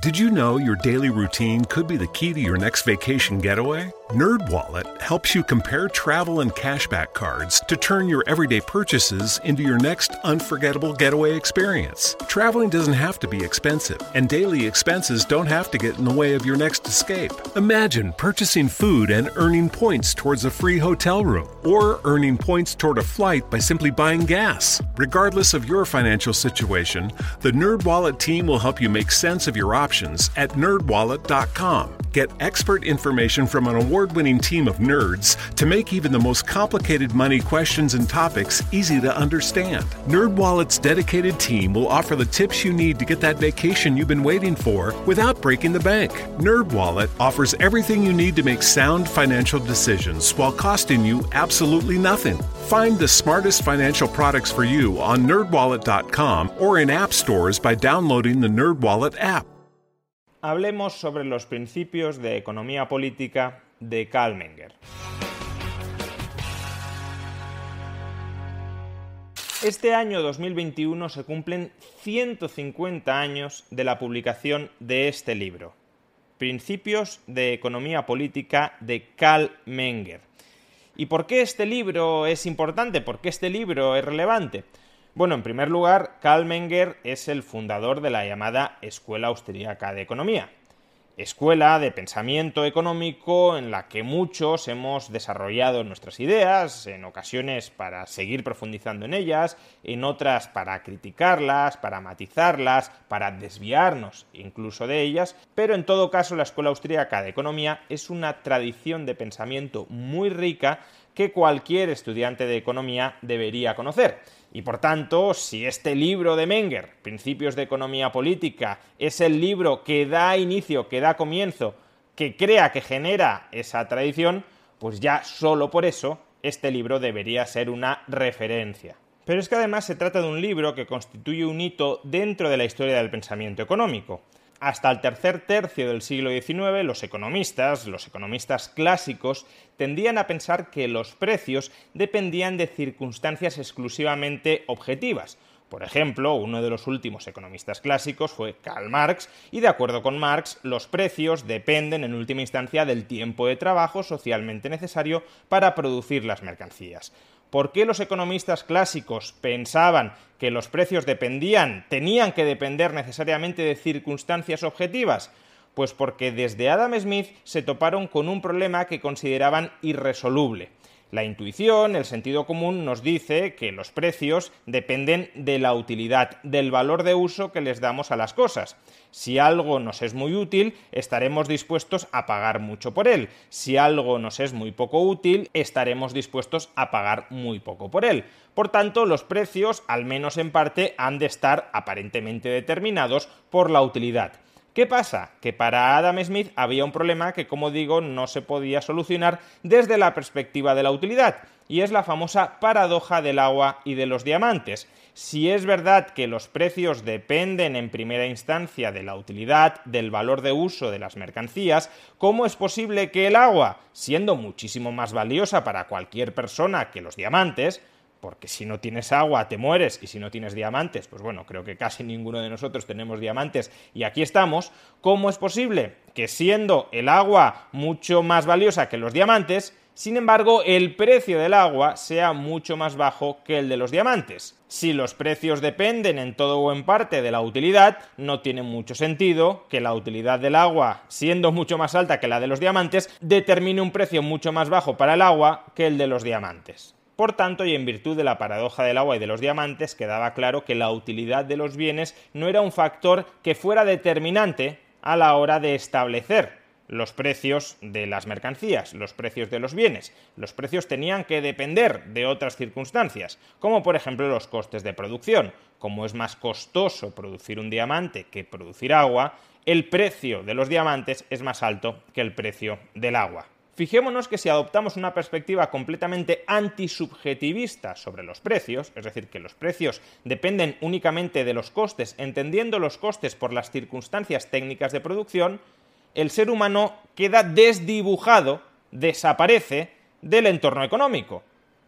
Did you know your daily routine could be the key to your next vacation getaway? NerdWallet helps you compare travel and cashback cards to turn your everyday purchases into your next unforgettable getaway experience. Traveling doesn't have to be expensive, and daily expenses don't have to get in the way of your next escape. Imagine purchasing food and earning points towards a free hotel room, or earning points toward a flight by simply buying gas. Regardless of your financial situation, the NerdWallet team will help you make sense of your options at nerdwallet.com. Get expert information from an award winning team of nerds to make even the most complicated money questions and topics easy to understand. NerdWallet's dedicated team will offer the tips you need to get that vacation you've been waiting for without breaking the bank. NerdWallet offers everything you need to make sound financial decisions while costing you absolutely nothing. Find the smartest financial products for you on nerdwallet.com or in app stores by downloading the NerdWallet app. Hablemos sobre los principios de economía política de Karl Menger. Este año 2021 se cumplen 150 años de la publicación de este libro, Principios de Economía Política de Karl Menger. ¿Y por qué este libro es importante? ¿Por qué este libro es relevante? Bueno, en primer lugar, Karl Menger es el fundador de la llamada Escuela Austríaca de Economía, escuela de pensamiento económico en la que muchos hemos desarrollado nuestras ideas, en ocasiones para seguir profundizando en ellas, en otras para criticarlas, para matizarlas, para desviarnos incluso de ellas, pero en todo caso la Escuela Austríaca de Economía es una tradición de pensamiento muy rica que cualquier estudiante de economía debería conocer. Y por tanto, si este libro de Menger, Principios de Economía Política, es el libro que da inicio, que da comienzo, que crea, que genera esa tradición, pues ya solo por eso este libro debería ser una referencia. Pero es que además se trata de un libro que constituye un hito dentro de la historia del pensamiento económico hasta el tercer tercio del siglo XIX, los economistas, los economistas clásicos, tendían a pensar que los precios dependían de circunstancias exclusivamente objetivas. Por ejemplo, uno de los últimos economistas clásicos fue Karl Marx, y de acuerdo con Marx, los precios dependen en última instancia del tiempo de trabajo socialmente necesario para producir las mercancías. ¿Por qué los economistas clásicos pensaban que los precios dependían, tenían que depender necesariamente de circunstancias objetivas? Pues porque desde Adam Smith se toparon con un problema que consideraban irresoluble. La intuición, el sentido común nos dice que los precios dependen de la utilidad, del valor de uso que les damos a las cosas. Si algo nos es muy útil, estaremos dispuestos a pagar mucho por él. Si algo nos es muy poco útil, estaremos dispuestos a pagar muy poco por él. Por tanto, los precios, al menos en parte, han de estar aparentemente determinados por la utilidad. ¿Qué pasa? Que para Adam Smith había un problema que, como digo, no se podía solucionar desde la perspectiva de la utilidad, y es la famosa paradoja del agua y de los diamantes. Si es verdad que los precios dependen en primera instancia de la utilidad, del valor de uso de las mercancías, ¿cómo es posible que el agua, siendo muchísimo más valiosa para cualquier persona que los diamantes, porque si no tienes agua te mueres y si no tienes diamantes, pues bueno, creo que casi ninguno de nosotros tenemos diamantes y aquí estamos, ¿cómo es posible que siendo el agua mucho más valiosa que los diamantes, sin embargo, el precio del agua sea mucho más bajo que el de los diamantes. Si los precios dependen en todo o en parte de la utilidad, no tiene mucho sentido que la utilidad del agua, siendo mucho más alta que la de los diamantes, determine un precio mucho más bajo para el agua que el de los diamantes. Por tanto, y en virtud de la paradoja del agua y de los diamantes, quedaba claro que la utilidad de los bienes no era un factor que fuera determinante a la hora de establecer los precios de las mercancías, los precios de los bienes. Los precios tenían que depender de otras circunstancias, como por ejemplo los costes de producción. Como es más costoso producir un diamante que producir agua, el precio de los diamantes es más alto que el precio del agua. Fijémonos que si adoptamos una perspectiva completamente antisubjetivista sobre los precios, es decir, que los precios dependen únicamente de los costes, entendiendo los costes por las circunstancias técnicas de producción, el ser humano queda desdibujado, desaparece del entorno económico.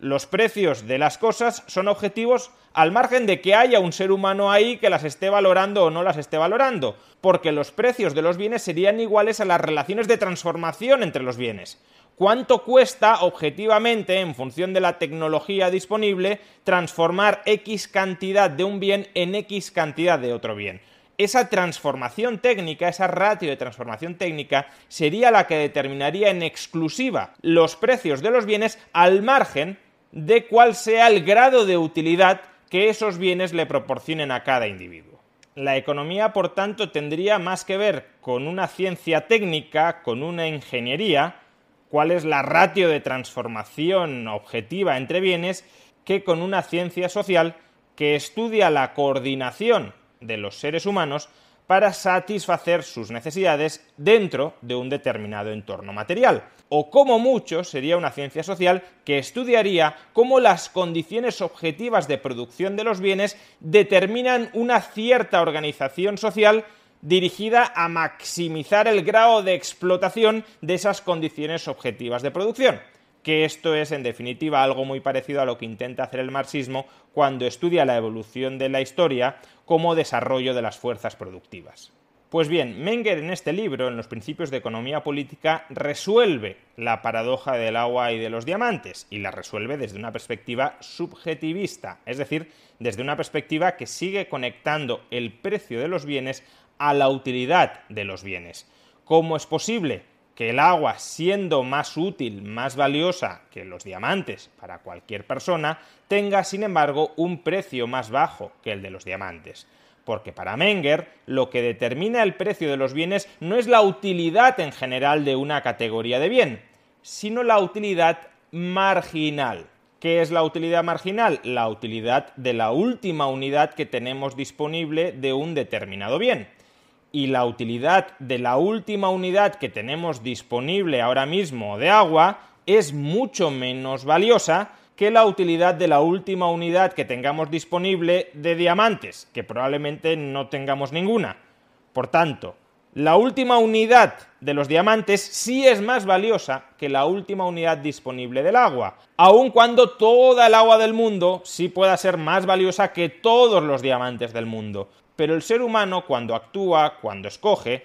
Los precios de las cosas son objetivos al margen de que haya un ser humano ahí que las esté valorando o no las esté valorando, porque los precios de los bienes serían iguales a las relaciones de transformación entre los bienes. ¿Cuánto cuesta objetivamente, en función de la tecnología disponible, transformar X cantidad de un bien en X cantidad de otro bien? esa transformación técnica, esa ratio de transformación técnica, sería la que determinaría en exclusiva los precios de los bienes al margen de cuál sea el grado de utilidad que esos bienes le proporcionen a cada individuo. La economía, por tanto, tendría más que ver con una ciencia técnica, con una ingeniería, cuál es la ratio de transformación objetiva entre bienes, que con una ciencia social que estudia la coordinación de los seres humanos para satisfacer sus necesidades dentro de un determinado entorno material. O como mucho sería una ciencia social que estudiaría cómo las condiciones objetivas de producción de los bienes determinan una cierta organización social dirigida a maximizar el grado de explotación de esas condiciones objetivas de producción que esto es en definitiva algo muy parecido a lo que intenta hacer el marxismo cuando estudia la evolución de la historia como desarrollo de las fuerzas productivas. Pues bien, Menger en este libro, en los principios de economía política, resuelve la paradoja del agua y de los diamantes, y la resuelve desde una perspectiva subjetivista, es decir, desde una perspectiva que sigue conectando el precio de los bienes a la utilidad de los bienes. ¿Cómo es posible? Que el agua, siendo más útil, más valiosa que los diamantes para cualquier persona, tenga, sin embargo, un precio más bajo que el de los diamantes. Porque para Menger, lo que determina el precio de los bienes no es la utilidad en general de una categoría de bien, sino la utilidad marginal. ¿Qué es la utilidad marginal? La utilidad de la última unidad que tenemos disponible de un determinado bien y la utilidad de la última unidad que tenemos disponible ahora mismo de agua es mucho menos valiosa que la utilidad de la última unidad que tengamos disponible de diamantes, que probablemente no tengamos ninguna. Por tanto, la última unidad de los diamantes sí es más valiosa que la última unidad disponible del agua, aun cuando toda el agua del mundo sí pueda ser más valiosa que todos los diamantes del mundo. Pero el ser humano cuando actúa, cuando escoge,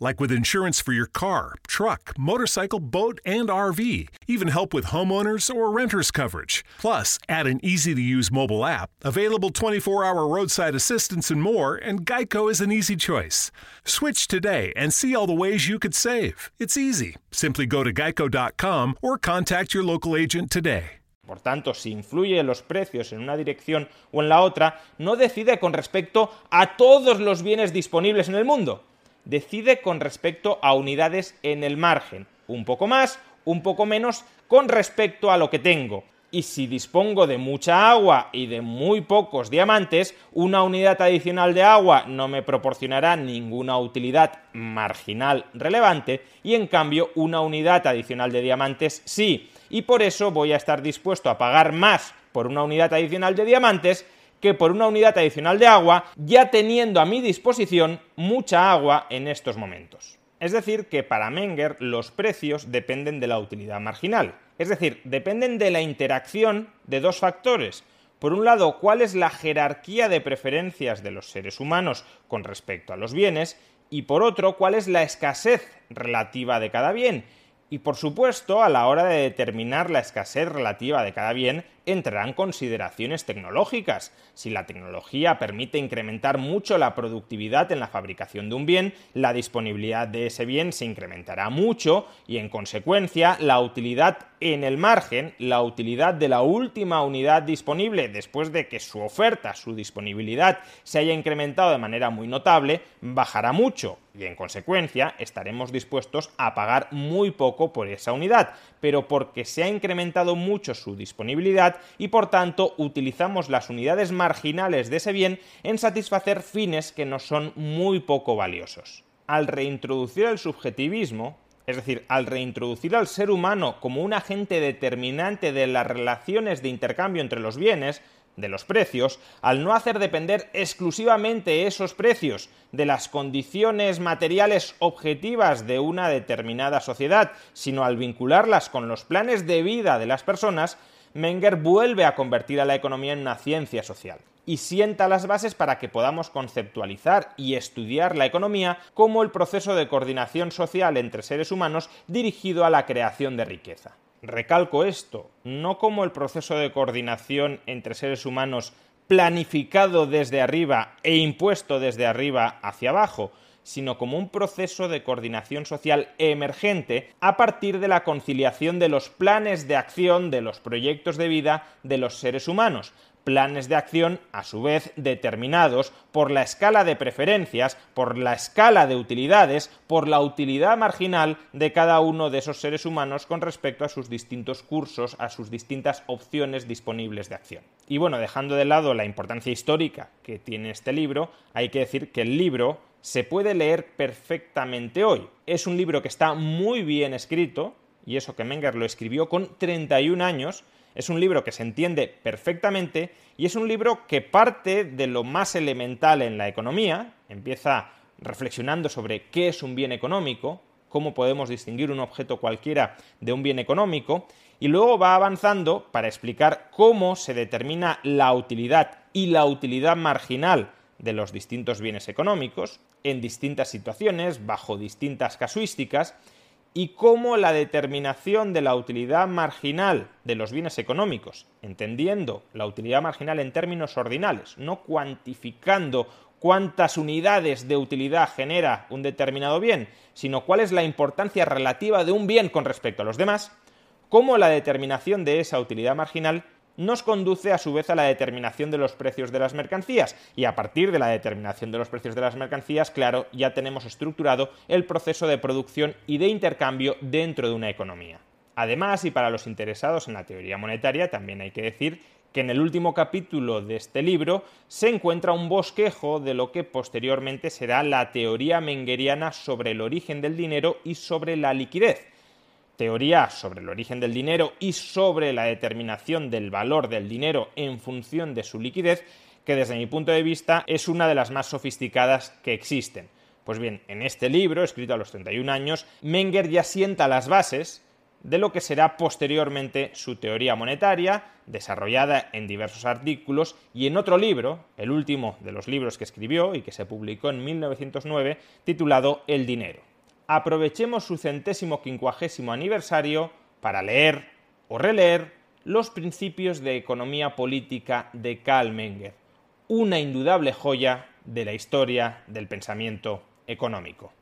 Like with insurance for your car, truck, motorcycle, boat, and RV. Even help with homeowners or renters coverage. Plus, add an easy to use mobile app, available 24 hour roadside assistance, and more, and Geico is an easy choice. Switch today and see all the ways you could save. It's easy. Simply go to geico.com or contact your local agent today. Por tanto, si influye los precios en una dirección o en la otra, no decide con respecto a todos los bienes disponibles en el mundo decide con respecto a unidades en el margen, un poco más, un poco menos con respecto a lo que tengo. Y si dispongo de mucha agua y de muy pocos diamantes, una unidad adicional de agua no me proporcionará ninguna utilidad marginal relevante y en cambio una unidad adicional de diamantes sí. Y por eso voy a estar dispuesto a pagar más por una unidad adicional de diamantes que por una unidad adicional de agua, ya teniendo a mi disposición mucha agua en estos momentos. Es decir, que para Menger los precios dependen de la utilidad marginal. Es decir, dependen de la interacción de dos factores. Por un lado, cuál es la jerarquía de preferencias de los seres humanos con respecto a los bienes, y por otro, cuál es la escasez relativa de cada bien. Y por supuesto, a la hora de determinar la escasez relativa de cada bien, entrarán consideraciones tecnológicas. Si la tecnología permite incrementar mucho la productividad en la fabricación de un bien, la disponibilidad de ese bien se incrementará mucho y en consecuencia la utilidad en el margen, la utilidad de la última unidad disponible después de que su oferta, su disponibilidad se haya incrementado de manera muy notable, bajará mucho y en consecuencia estaremos dispuestos a pagar muy poco por esa unidad, pero porque se ha incrementado mucho su disponibilidad, y por tanto utilizamos las unidades marginales de ese bien en satisfacer fines que nos son muy poco valiosos. Al reintroducir el subjetivismo, es decir, al reintroducir al ser humano como un agente determinante de las relaciones de intercambio entre los bienes, de los precios, al no hacer depender exclusivamente esos precios de las condiciones materiales objetivas de una determinada sociedad, sino al vincularlas con los planes de vida de las personas, Menger vuelve a convertir a la economía en una ciencia social y sienta las bases para que podamos conceptualizar y estudiar la economía como el proceso de coordinación social entre seres humanos dirigido a la creación de riqueza. Recalco esto, no como el proceso de coordinación entre seres humanos planificado desde arriba e impuesto desde arriba hacia abajo, sino como un proceso de coordinación social emergente a partir de la conciliación de los planes de acción de los proyectos de vida de los seres humanos, planes de acción a su vez determinados por la escala de preferencias, por la escala de utilidades, por la utilidad marginal de cada uno de esos seres humanos con respecto a sus distintos cursos, a sus distintas opciones disponibles de acción. Y bueno, dejando de lado la importancia histórica que tiene este libro, hay que decir que el libro se puede leer perfectamente hoy. Es un libro que está muy bien escrito, y eso que Menger lo escribió con 31 años, es un libro que se entiende perfectamente y es un libro que parte de lo más elemental en la economía, empieza reflexionando sobre qué es un bien económico, cómo podemos distinguir un objeto cualquiera de un bien económico, y luego va avanzando para explicar cómo se determina la utilidad y la utilidad marginal de los distintos bienes económicos, en distintas situaciones, bajo distintas casuísticas, y cómo la determinación de la utilidad marginal de los bienes económicos, entendiendo la utilidad marginal en términos ordinales, no cuantificando cuántas unidades de utilidad genera un determinado bien, sino cuál es la importancia relativa de un bien con respecto a los demás, cómo la determinación de esa utilidad marginal nos conduce a su vez a la determinación de los precios de las mercancías y a partir de la determinación de los precios de las mercancías, claro, ya tenemos estructurado el proceso de producción y de intercambio dentro de una economía. Además, y para los interesados en la teoría monetaria, también hay que decir que en el último capítulo de este libro se encuentra un bosquejo de lo que posteriormente será la teoría mengeriana sobre el origen del dinero y sobre la liquidez. Teoría sobre el origen del dinero y sobre la determinación del valor del dinero en función de su liquidez, que desde mi punto de vista es una de las más sofisticadas que existen. Pues bien, en este libro, escrito a los 31 años, Menger ya sienta las bases de lo que será posteriormente su teoría monetaria, desarrollada en diversos artículos, y en otro libro, el último de los libros que escribió y que se publicó en 1909, titulado El dinero. Aprovechemos su centésimo quincuagésimo aniversario para leer o releer los principios de economía política de Karl Menger, una indudable joya de la historia del pensamiento económico.